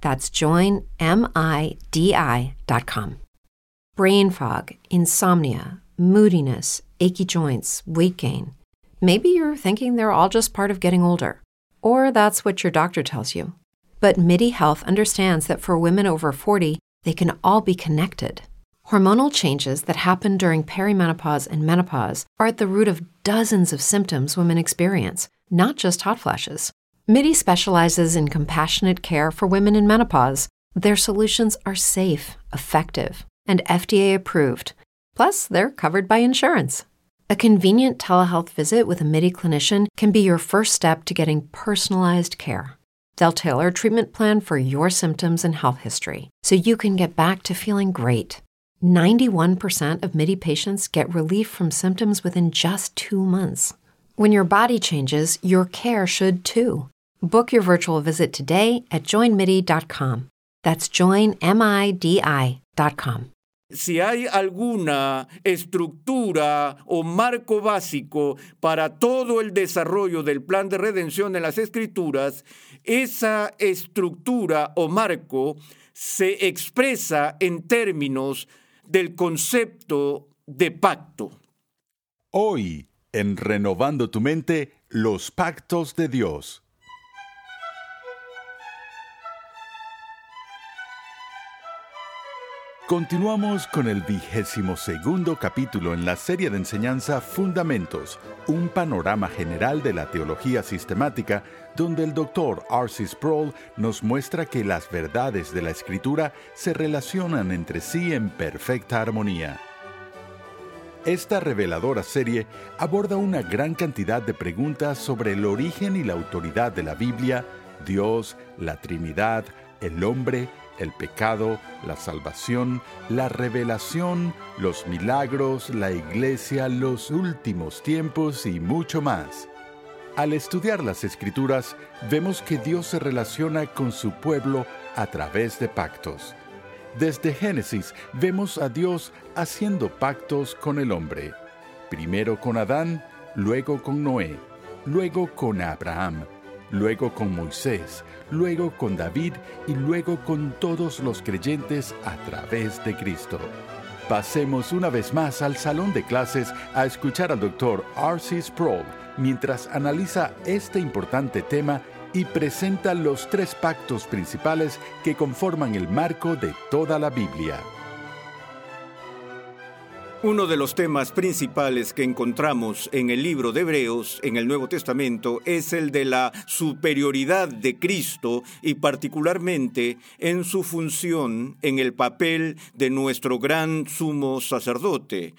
That's joinmidi.com. Brain fog, insomnia, moodiness, achy joints, weight gain. Maybe you're thinking they're all just part of getting older, or that's what your doctor tells you. But MIDI Health understands that for women over 40, they can all be connected. Hormonal changes that happen during perimenopause and menopause are at the root of dozens of symptoms women experience, not just hot flashes. MIDI specializes in compassionate care for women in menopause. Their solutions are safe, effective, and FDA approved. Plus, they're covered by insurance. A convenient telehealth visit with a MIDI clinician can be your first step to getting personalized care. They'll tailor a treatment plan for your symptoms and health history so you can get back to feeling great. 91% of MIDI patients get relief from symptoms within just two months. When your body changes, your care should too. Book your virtual visit today at joinmidi.com. That's joinmidi.com. si hay alguna estructura o marco básico para todo el desarrollo del plan de redención en las escrituras, esa estructura o marco se expresa en términos del concepto de pacto. Hoy, en Renovando tu mente, los pactos de Dios. Continuamos con el vigésimo segundo capítulo en la serie de enseñanza Fundamentos, un panorama general de la teología sistemática, donde el doctor R.C. Sproul nos muestra que las verdades de la Escritura se relacionan entre sí en perfecta armonía. Esta reveladora serie aborda una gran cantidad de preguntas sobre el origen y la autoridad de la Biblia, Dios, la Trinidad, el hombre, el pecado, la salvación, la revelación, los milagros, la iglesia, los últimos tiempos y mucho más. Al estudiar las escrituras, vemos que Dios se relaciona con su pueblo a través de pactos. Desde Génesis vemos a Dios haciendo pactos con el hombre, primero con Adán, luego con Noé, luego con Abraham, luego con Moisés, luego con David y luego con todos los creyentes a través de Cristo. Pasemos una vez más al salón de clases a escuchar al doctor R.C. Sproul mientras analiza este importante tema y presenta los tres pactos principales que conforman el marco de toda la Biblia. Uno de los temas principales que encontramos en el libro de Hebreos, en el Nuevo Testamento, es el de la superioridad de Cristo y particularmente en su función en el papel de nuestro gran sumo sacerdote.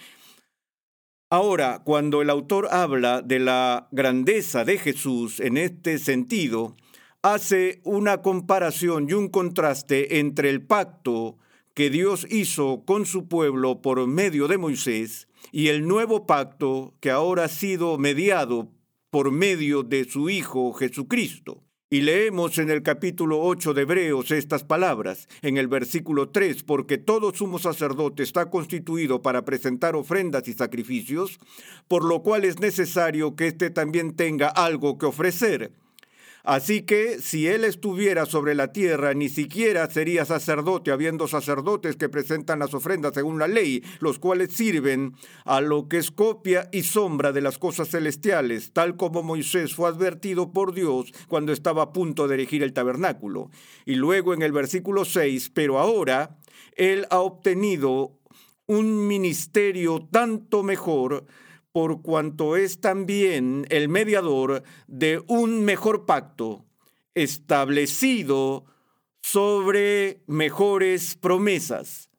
Ahora, cuando el autor habla de la grandeza de Jesús en este sentido, hace una comparación y un contraste entre el pacto que Dios hizo con su pueblo por medio de Moisés y el nuevo pacto que ahora ha sido mediado por medio de su Hijo Jesucristo. Y leemos en el capítulo 8 de Hebreos estas palabras, en el versículo 3, porque todo sumo sacerdote está constituido para presentar ofrendas y sacrificios, por lo cual es necesario que éste también tenga algo que ofrecer. Así que si él estuviera sobre la tierra, ni siquiera sería sacerdote, habiendo sacerdotes que presentan las ofrendas según la ley, los cuales sirven a lo que es copia y sombra de las cosas celestiales, tal como Moisés fue advertido por Dios cuando estaba a punto de erigir el tabernáculo. Y luego en el versículo 6, pero ahora él ha obtenido un ministerio tanto mejor por cuanto es también el mediador de un mejor pacto establecido sobre mejores promesas.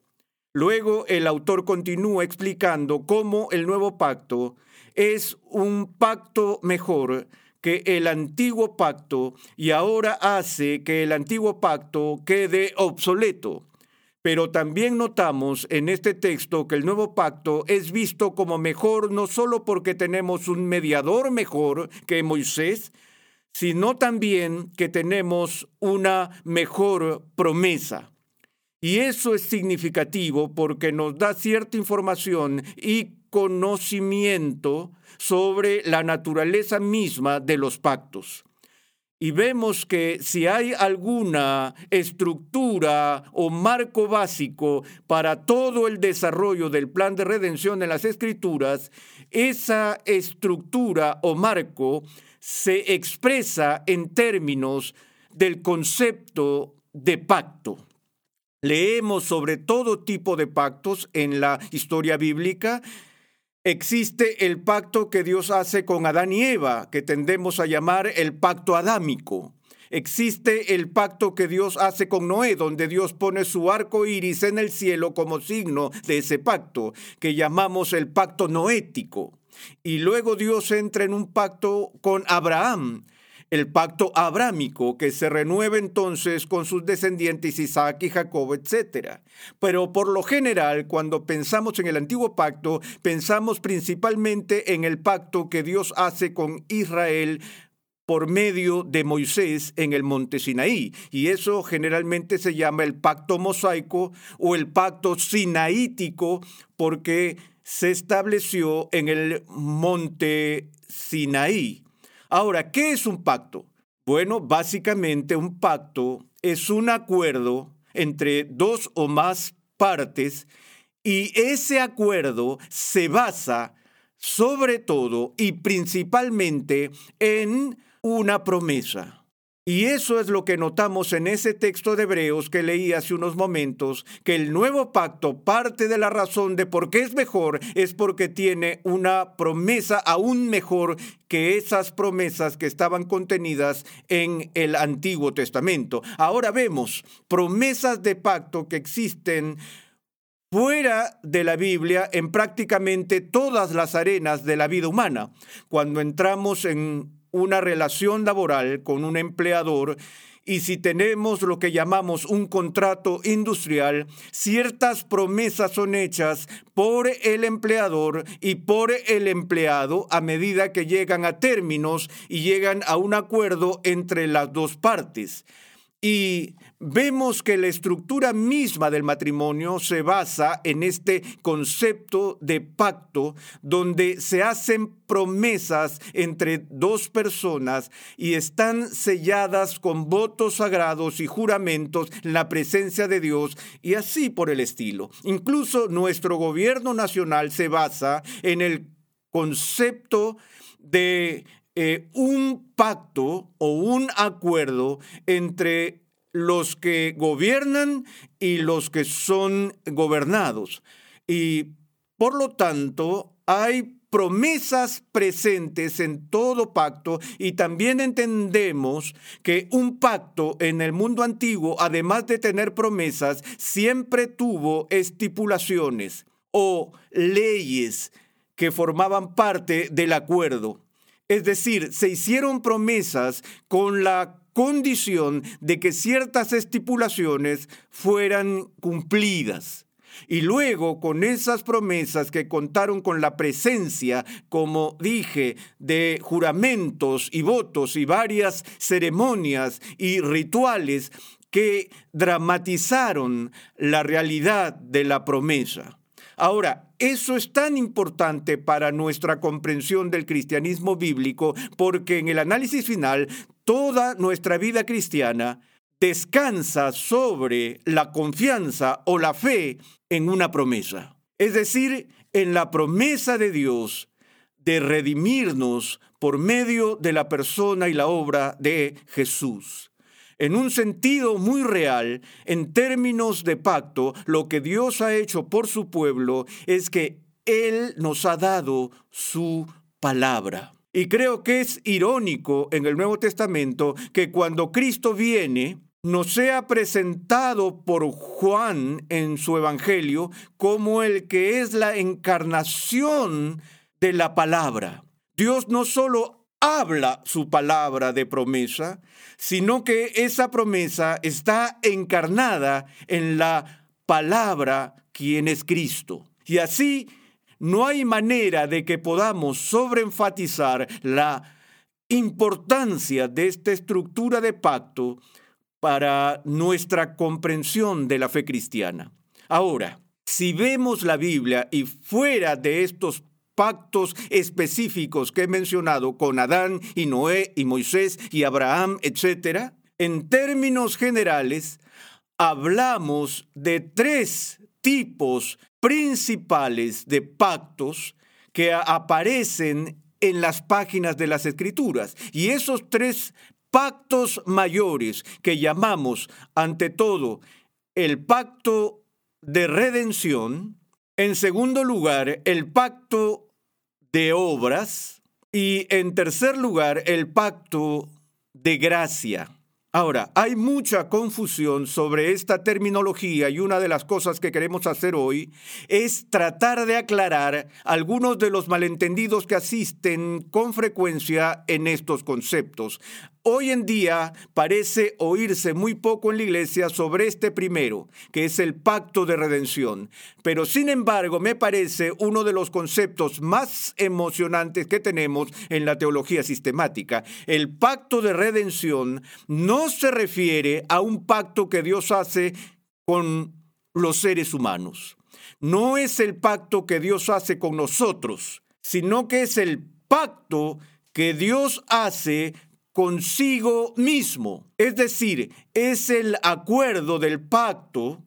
Luego el autor continúa explicando cómo el nuevo pacto es un pacto mejor que el antiguo pacto y ahora hace que el antiguo pacto quede obsoleto. Pero también notamos en este texto que el nuevo pacto es visto como mejor no solo porque tenemos un mediador mejor que Moisés, sino también que tenemos una mejor promesa. Y eso es significativo porque nos da cierta información y conocimiento sobre la naturaleza misma de los pactos y vemos que si hay alguna estructura o marco básico para todo el desarrollo del plan de redención en las escrituras, esa estructura o marco se expresa en términos del concepto de pacto. Leemos sobre todo tipo de pactos en la historia bíblica Existe el pacto que Dios hace con Adán y Eva, que tendemos a llamar el pacto adámico. Existe el pacto que Dios hace con Noé, donde Dios pone su arco iris en el cielo como signo de ese pacto, que llamamos el pacto noético. Y luego Dios entra en un pacto con Abraham, el pacto abrámico que se renueva entonces con sus descendientes Isaac y Jacob, etc. Pero por lo general, cuando pensamos en el antiguo pacto, pensamos principalmente en el pacto que Dios hace con Israel por medio de Moisés en el monte Sinaí. Y eso generalmente se llama el pacto mosaico o el pacto sinaítico porque se estableció en el monte Sinaí. Ahora, ¿qué es un pacto? Bueno, básicamente un pacto es un acuerdo entre dos o más partes y ese acuerdo se basa sobre todo y principalmente en una promesa. Y eso es lo que notamos en ese texto de Hebreos que leí hace unos momentos, que el nuevo pacto parte de la razón de por qué es mejor, es porque tiene una promesa aún mejor que esas promesas que estaban contenidas en el Antiguo Testamento. Ahora vemos promesas de pacto que existen fuera de la Biblia en prácticamente todas las arenas de la vida humana. Cuando entramos en una relación laboral con un empleador y si tenemos lo que llamamos un contrato industrial, ciertas promesas son hechas por el empleador y por el empleado a medida que llegan a términos y llegan a un acuerdo entre las dos partes. Y vemos que la estructura misma del matrimonio se basa en este concepto de pacto donde se hacen promesas entre dos personas y están selladas con votos sagrados y juramentos en la presencia de Dios y así por el estilo. Incluso nuestro gobierno nacional se basa en el concepto de eh, un pacto o un acuerdo entre los que gobiernan y los que son gobernados. Y por lo tanto, hay promesas presentes en todo pacto y también entendemos que un pacto en el mundo antiguo, además de tener promesas, siempre tuvo estipulaciones o leyes que formaban parte del acuerdo. Es decir, se hicieron promesas con la condición de que ciertas estipulaciones fueran cumplidas. Y luego, con esas promesas que contaron con la presencia, como dije, de juramentos y votos y varias ceremonias y rituales que dramatizaron la realidad de la promesa. Ahora, eso es tan importante para nuestra comprensión del cristianismo bíblico porque en el análisis final toda nuestra vida cristiana descansa sobre la confianza o la fe en una promesa. Es decir, en la promesa de Dios de redimirnos por medio de la persona y la obra de Jesús. En un sentido muy real, en términos de pacto, lo que Dios ha hecho por su pueblo es que Él nos ha dado su palabra. Y creo que es irónico en el Nuevo Testamento que cuando Cristo viene, nos sea presentado por Juan en su Evangelio como el que es la encarnación de la palabra. Dios no solo habla su palabra de promesa, sino que esa promesa está encarnada en la palabra quien es Cristo. Y así no hay manera de que podamos sobreenfatizar la importancia de esta estructura de pacto para nuestra comprensión de la fe cristiana. Ahora, si vemos la Biblia y fuera de estos pactos específicos que he mencionado con Adán y Noé y Moisés y Abraham, etc., en términos generales, hablamos de tres tipos principales de pactos que aparecen en las páginas de las escrituras. Y esos tres pactos mayores que llamamos, ante todo, el pacto de redención, en segundo lugar, el pacto de obras y en tercer lugar, el pacto de gracia. Ahora, hay mucha confusión sobre esta terminología y una de las cosas que queremos hacer hoy es tratar de aclarar algunos de los malentendidos que asisten con frecuencia en estos conceptos. Hoy en día parece oírse muy poco en la iglesia sobre este primero, que es el pacto de redención. Pero sin embargo, me parece uno de los conceptos más emocionantes que tenemos en la teología sistemática. El pacto de redención no se refiere a un pacto que Dios hace con los seres humanos. No es el pacto que Dios hace con nosotros, sino que es el pacto que Dios hace consigo mismo. Es decir, es el acuerdo del pacto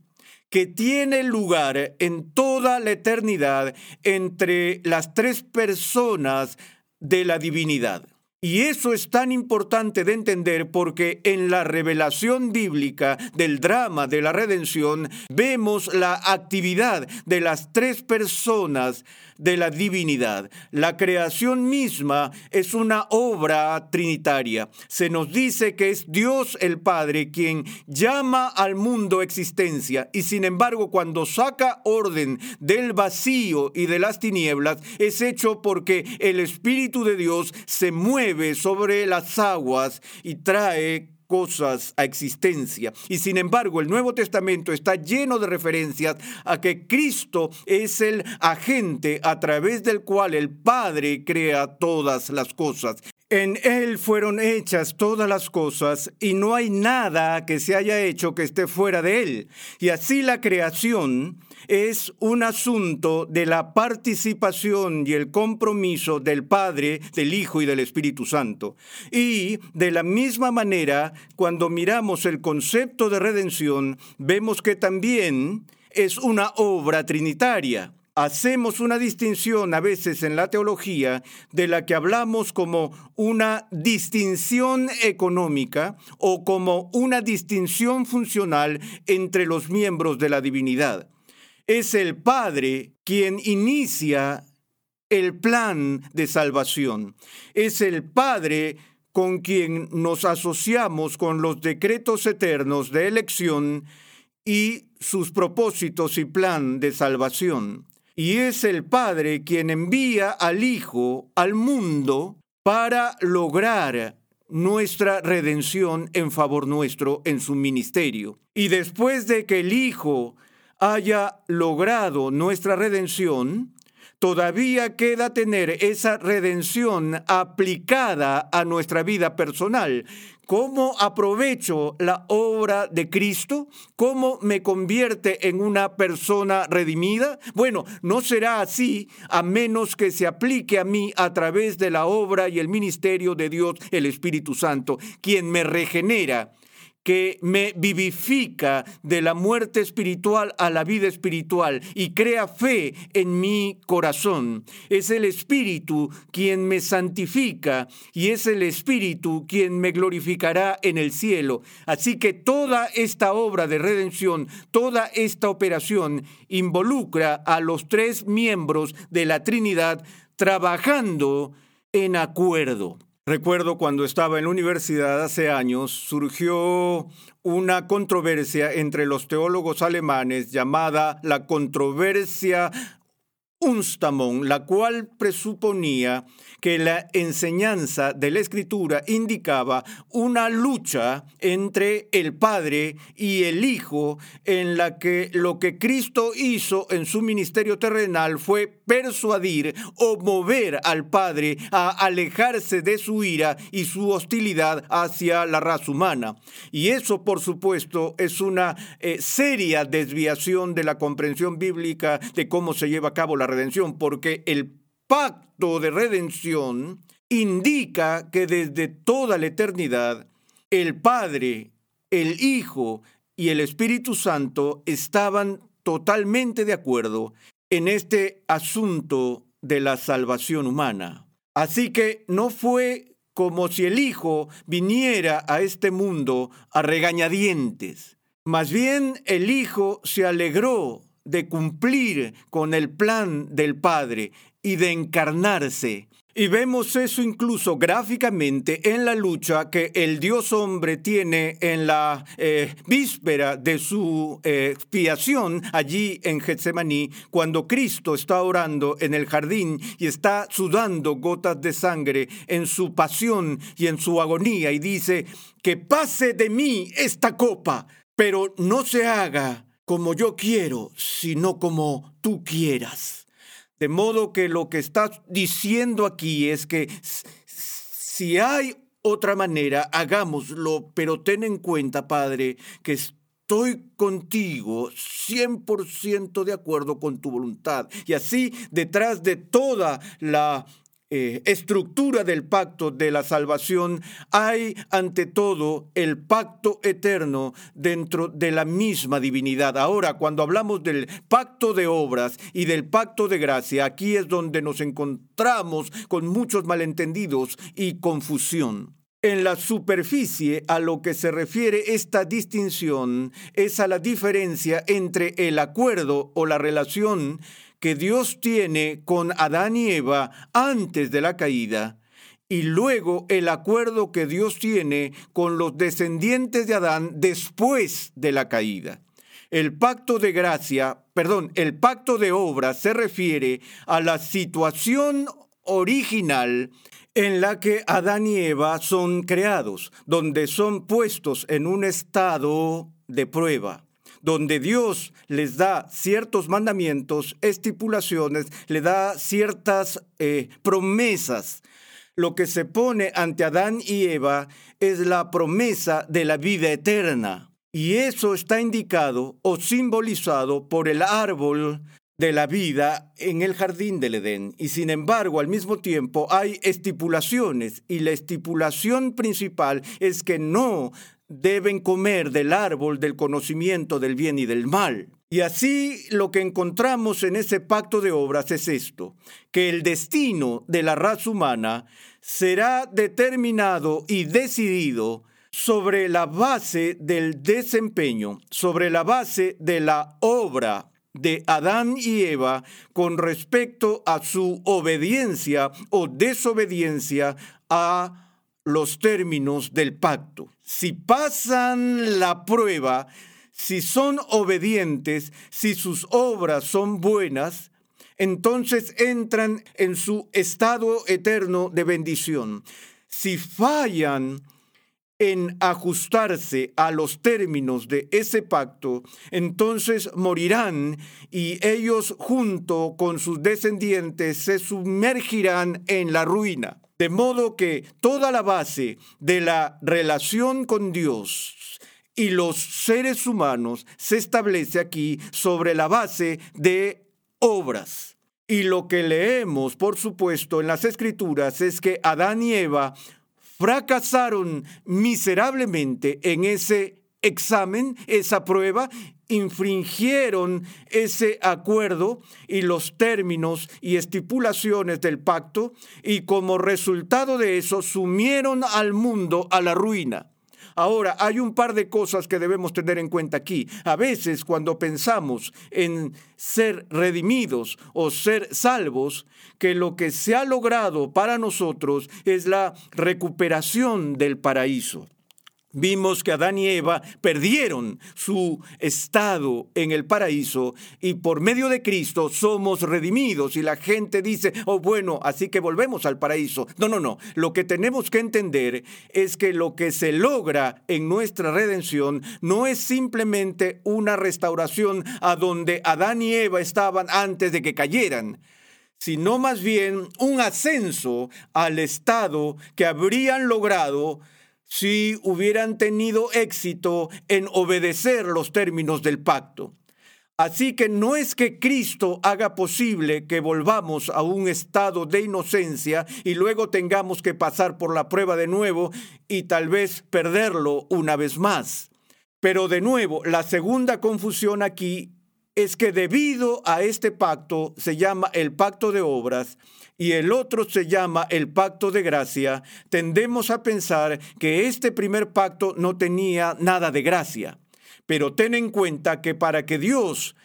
que tiene lugar en toda la eternidad entre las tres personas de la divinidad. Y eso es tan importante de entender porque en la revelación bíblica del drama de la redención vemos la actividad de las tres personas de la divinidad. La creación misma es una obra trinitaria. Se nos dice que es Dios el Padre quien llama al mundo existencia y sin embargo cuando saca orden del vacío y de las tinieblas es hecho porque el Espíritu de Dios se mueve sobre las aguas y trae cosas a existencia. Y sin embargo, el Nuevo Testamento está lleno de referencias a que Cristo es el agente a través del cual el Padre crea todas las cosas. En Él fueron hechas todas las cosas y no hay nada que se haya hecho que esté fuera de Él. Y así la creación es un asunto de la participación y el compromiso del Padre, del Hijo y del Espíritu Santo. Y de la misma manera, cuando miramos el concepto de redención, vemos que también es una obra trinitaria hacemos una distinción a veces en la teología de la que hablamos como una distinción económica o como una distinción funcional entre los miembros de la divinidad. Es el Padre quien inicia el plan de salvación. Es el Padre con quien nos asociamos con los decretos eternos de elección y sus propósitos y plan de salvación y es el Padre quien envía al Hijo al mundo para lograr nuestra redención en favor nuestro en su ministerio. Y después de que el Hijo haya logrado nuestra redención, todavía queda tener esa redención aplicada a nuestra vida personal. ¿Cómo aprovecho la obra de Cristo? ¿Cómo me convierte en una persona redimida? Bueno, no será así a menos que se aplique a mí a través de la obra y el ministerio de Dios, el Espíritu Santo, quien me regenera que me vivifica de la muerte espiritual a la vida espiritual y crea fe en mi corazón. Es el Espíritu quien me santifica y es el Espíritu quien me glorificará en el cielo. Así que toda esta obra de redención, toda esta operación involucra a los tres miembros de la Trinidad trabajando en acuerdo. Recuerdo cuando estaba en la universidad hace años, surgió una controversia entre los teólogos alemanes llamada la controversia Unstamon, la cual presuponía que la enseñanza de la escritura indicaba una lucha entre el Padre y el Hijo en la que lo que Cristo hizo en su ministerio terrenal fue persuadir o mover al Padre a alejarse de su ira y su hostilidad hacia la raza humana. Y eso, por supuesto, es una eh, seria desviación de la comprensión bíblica de cómo se lleva a cabo la redención, porque el pacto de redención indica que desde toda la eternidad el Padre, el Hijo y el Espíritu Santo estaban totalmente de acuerdo en este asunto de la salvación humana. Así que no fue como si el Hijo viniera a este mundo a regañadientes. Más bien el Hijo se alegró de cumplir con el plan del Padre y de encarnarse. Y vemos eso incluso gráficamente en la lucha que el Dios hombre tiene en la eh, víspera de su eh, expiación allí en Getsemaní, cuando Cristo está orando en el jardín y está sudando gotas de sangre en su pasión y en su agonía y dice, que pase de mí esta copa, pero no se haga como yo quiero, sino como tú quieras. De modo que lo que está diciendo aquí es que si hay otra manera, hagámoslo, pero ten en cuenta, Padre, que estoy contigo 100% de acuerdo con tu voluntad. Y así, detrás de toda la eh, estructura del pacto de la salvación, hay ante todo el pacto eterno dentro de la misma divinidad. Ahora, cuando hablamos del pacto de obras y del pacto de gracia, aquí es donde nos encontramos con muchos malentendidos y confusión. En la superficie a lo que se refiere esta distinción es a la diferencia entre el acuerdo o la relación que Dios tiene con Adán y Eva antes de la caída y luego el acuerdo que Dios tiene con los descendientes de Adán después de la caída. El pacto de gracia, perdón, el pacto de obra se refiere a la situación original en la que Adán y Eva son creados, donde son puestos en un estado de prueba donde Dios les da ciertos mandamientos, estipulaciones, le da ciertas eh, promesas. Lo que se pone ante Adán y Eva es la promesa de la vida eterna. Y eso está indicado o simbolizado por el árbol de la vida en el jardín del Edén. Y sin embargo, al mismo tiempo hay estipulaciones y la estipulación principal es que no deben comer del árbol del conocimiento del bien y del mal. Y así lo que encontramos en ese pacto de obras es esto, que el destino de la raza humana será determinado y decidido sobre la base del desempeño, sobre la base de la obra de Adán y Eva con respecto a su obediencia o desobediencia a los términos del pacto. Si pasan la prueba, si son obedientes, si sus obras son buenas, entonces entran en su estado eterno de bendición. Si fallan en ajustarse a los términos de ese pacto, entonces morirán y ellos junto con sus descendientes se sumergirán en la ruina. De modo que toda la base de la relación con Dios y los seres humanos se establece aquí sobre la base de obras. Y lo que leemos, por supuesto, en las escrituras es que Adán y Eva fracasaron miserablemente en ese examen, esa prueba, infringieron ese acuerdo y los términos y estipulaciones del pacto y como resultado de eso sumieron al mundo a la ruina. Ahora, hay un par de cosas que debemos tener en cuenta aquí. A veces cuando pensamos en ser redimidos o ser salvos, que lo que se ha logrado para nosotros es la recuperación del paraíso. Vimos que Adán y Eva perdieron su estado en el paraíso y por medio de Cristo somos redimidos y la gente dice, oh bueno, así que volvemos al paraíso. No, no, no. Lo que tenemos que entender es que lo que se logra en nuestra redención no es simplemente una restauración a donde Adán y Eva estaban antes de que cayeran sino más bien un ascenso al estado que habrían logrado si hubieran tenido éxito en obedecer los términos del pacto. Así que no es que Cristo haga posible que volvamos a un estado de inocencia y luego tengamos que pasar por la prueba de nuevo y tal vez perderlo una vez más. Pero de nuevo, la segunda confusión aquí es que debido a este pacto, se llama el pacto de obras, y el otro se llama el pacto de gracia, tendemos a pensar que este primer pacto no tenía nada de gracia. Pero ten en cuenta que para que Dios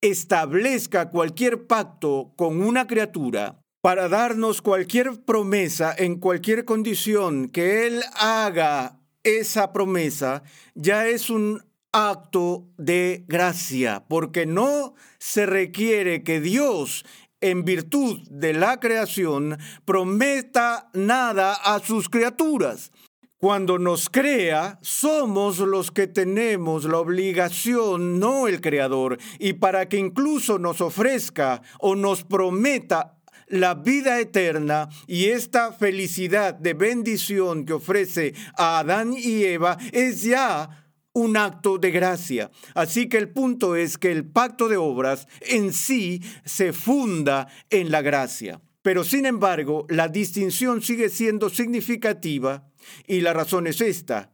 establezca cualquier pacto con una criatura, para darnos cualquier promesa en cualquier condición que Él haga esa promesa, ya es un acto de gracia, porque no se requiere que Dios en virtud de la creación, prometa nada a sus criaturas. Cuando nos crea, somos los que tenemos la obligación, no el Creador, y para que incluso nos ofrezca o nos prometa la vida eterna y esta felicidad de bendición que ofrece a Adán y Eva es ya un acto de gracia. Así que el punto es que el pacto de obras en sí se funda en la gracia. Pero sin embargo, la distinción sigue siendo significativa y la razón es esta,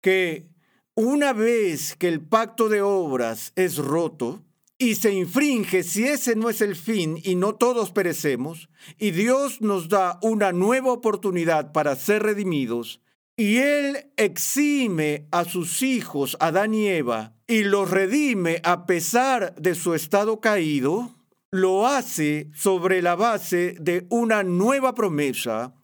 que una vez que el pacto de obras es roto y se infringe si ese no es el fin y no todos perecemos, y Dios nos da una nueva oportunidad para ser redimidos, y él exime a sus hijos, Adán y Eva, y los redime a pesar de su estado caído, lo hace sobre la base de una nueva promesa,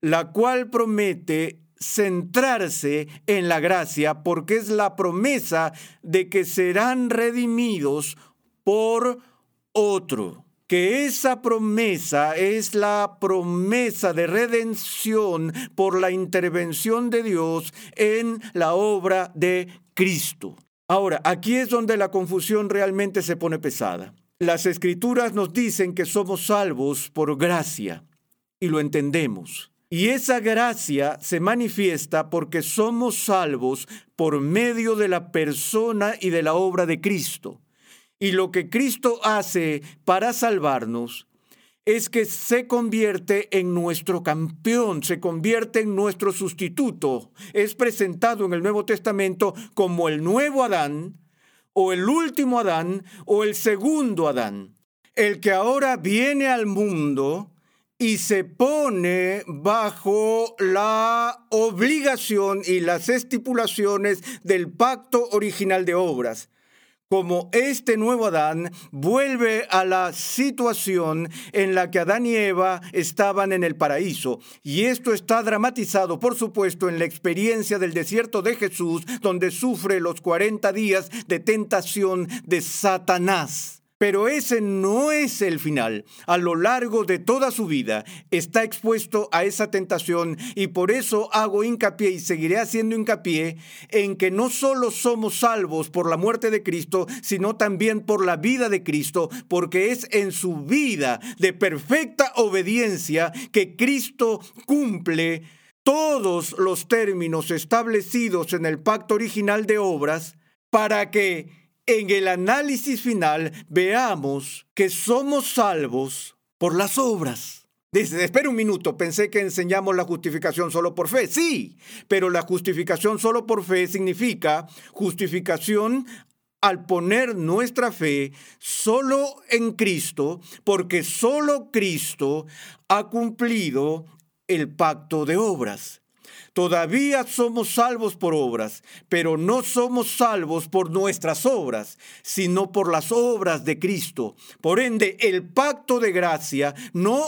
la cual promete centrarse en la gracia porque es la promesa de que serán redimidos por otro que esa promesa es la promesa de redención por la intervención de Dios en la obra de Cristo. Ahora, aquí es donde la confusión realmente se pone pesada. Las escrituras nos dicen que somos salvos por gracia y lo entendemos. Y esa gracia se manifiesta porque somos salvos por medio de la persona y de la obra de Cristo. Y lo que Cristo hace para salvarnos es que se convierte en nuestro campeón, se convierte en nuestro sustituto. Es presentado en el Nuevo Testamento como el nuevo Adán, o el último Adán, o el segundo Adán. El que ahora viene al mundo y se pone bajo la obligación y las estipulaciones del pacto original de obras como este nuevo Adán vuelve a la situación en la que Adán y Eva estaban en el paraíso. Y esto está dramatizado, por supuesto, en la experiencia del desierto de Jesús, donde sufre los 40 días de tentación de Satanás. Pero ese no es el final. A lo largo de toda su vida está expuesto a esa tentación y por eso hago hincapié y seguiré haciendo hincapié en que no solo somos salvos por la muerte de Cristo, sino también por la vida de Cristo, porque es en su vida de perfecta obediencia que Cristo cumple todos los términos establecidos en el pacto original de obras para que en el análisis final veamos que somos salvos por las obras. Dice, espera un minuto, pensé que enseñamos la justificación solo por fe. Sí, pero la justificación solo por fe significa justificación al poner nuestra fe solo en Cristo, porque solo Cristo ha cumplido el pacto de obras. Todavía somos salvos por obras, pero no somos salvos por nuestras obras, sino por las obras de Cristo. Por ende, el pacto de gracia no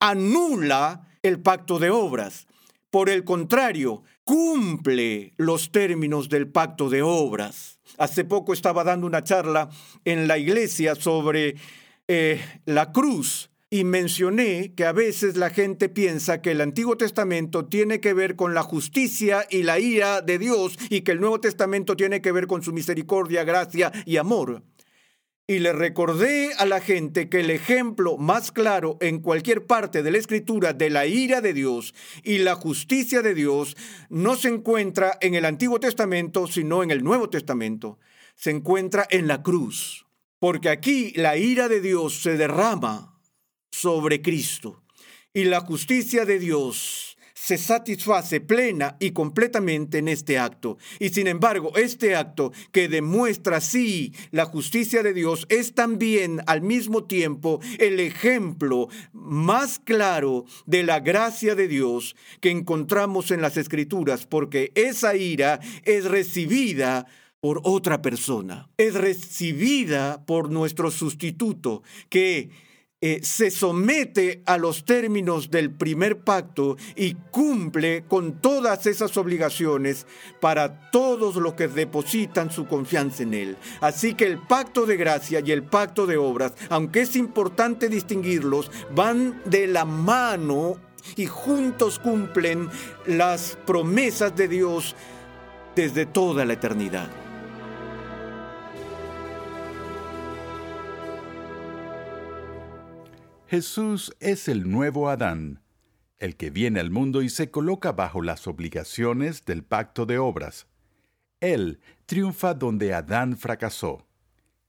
anula el pacto de obras. Por el contrario, cumple los términos del pacto de obras. Hace poco estaba dando una charla en la iglesia sobre eh, la cruz y mencioné que a veces la gente piensa que el Antiguo Testamento tiene que ver con la justicia y la ira de Dios y que el Nuevo Testamento tiene que ver con su misericordia, gracia y amor. Y le recordé a la gente que el ejemplo más claro en cualquier parte de la escritura de la ira de Dios y la justicia de Dios no se encuentra en el Antiguo Testamento, sino en el Nuevo Testamento. Se encuentra en la cruz. Porque aquí la ira de Dios se derrama sobre Cristo. Y la justicia de Dios se satisface plena y completamente en este acto. Y sin embargo, este acto que demuestra sí la justicia de Dios es también al mismo tiempo el ejemplo más claro de la gracia de Dios que encontramos en las escrituras, porque esa ira es recibida por otra persona, es recibida por nuestro sustituto, que eh, se somete a los términos del primer pacto y cumple con todas esas obligaciones para todos los que depositan su confianza en Él. Así que el pacto de gracia y el pacto de obras, aunque es importante distinguirlos, van de la mano y juntos cumplen las promesas de Dios desde toda la eternidad. Jesús es el nuevo Adán, el que viene al mundo y se coloca bajo las obligaciones del pacto de obras. Él triunfa donde Adán fracasó.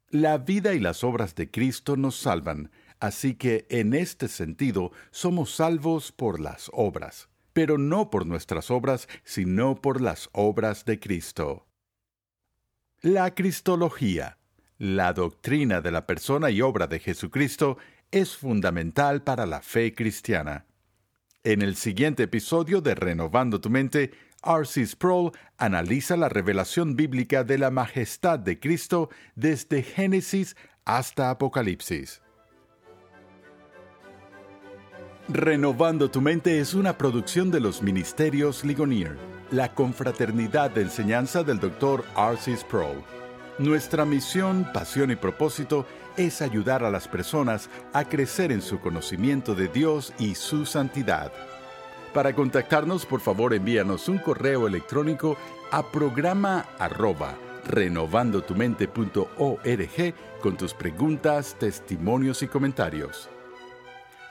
La vida y las obras de Cristo nos salvan, así que en este sentido somos salvos por las obras, pero no por nuestras obras, sino por las obras de Cristo. La Cristología, la doctrina de la persona y obra de Jesucristo, es fundamental para la fe cristiana. En el siguiente episodio de Renovando tu Mente, R.C. Sproul analiza la revelación bíblica de la majestad de Cristo desde Génesis hasta Apocalipsis. Renovando tu Mente es una producción de los Ministerios Ligonier, la confraternidad de enseñanza del Dr. R.C. Sproul. Nuestra misión, pasión y propósito es ayudar a las personas a crecer en su conocimiento de Dios y su santidad. Para contactarnos, por favor, envíanos un correo electrónico a programa arroba renovandotumente.org con tus preguntas, testimonios y comentarios.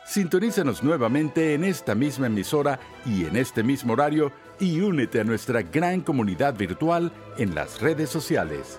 Sintonízanos nuevamente en esta misma emisora y en este mismo horario y únete a nuestra gran comunidad virtual en las redes sociales.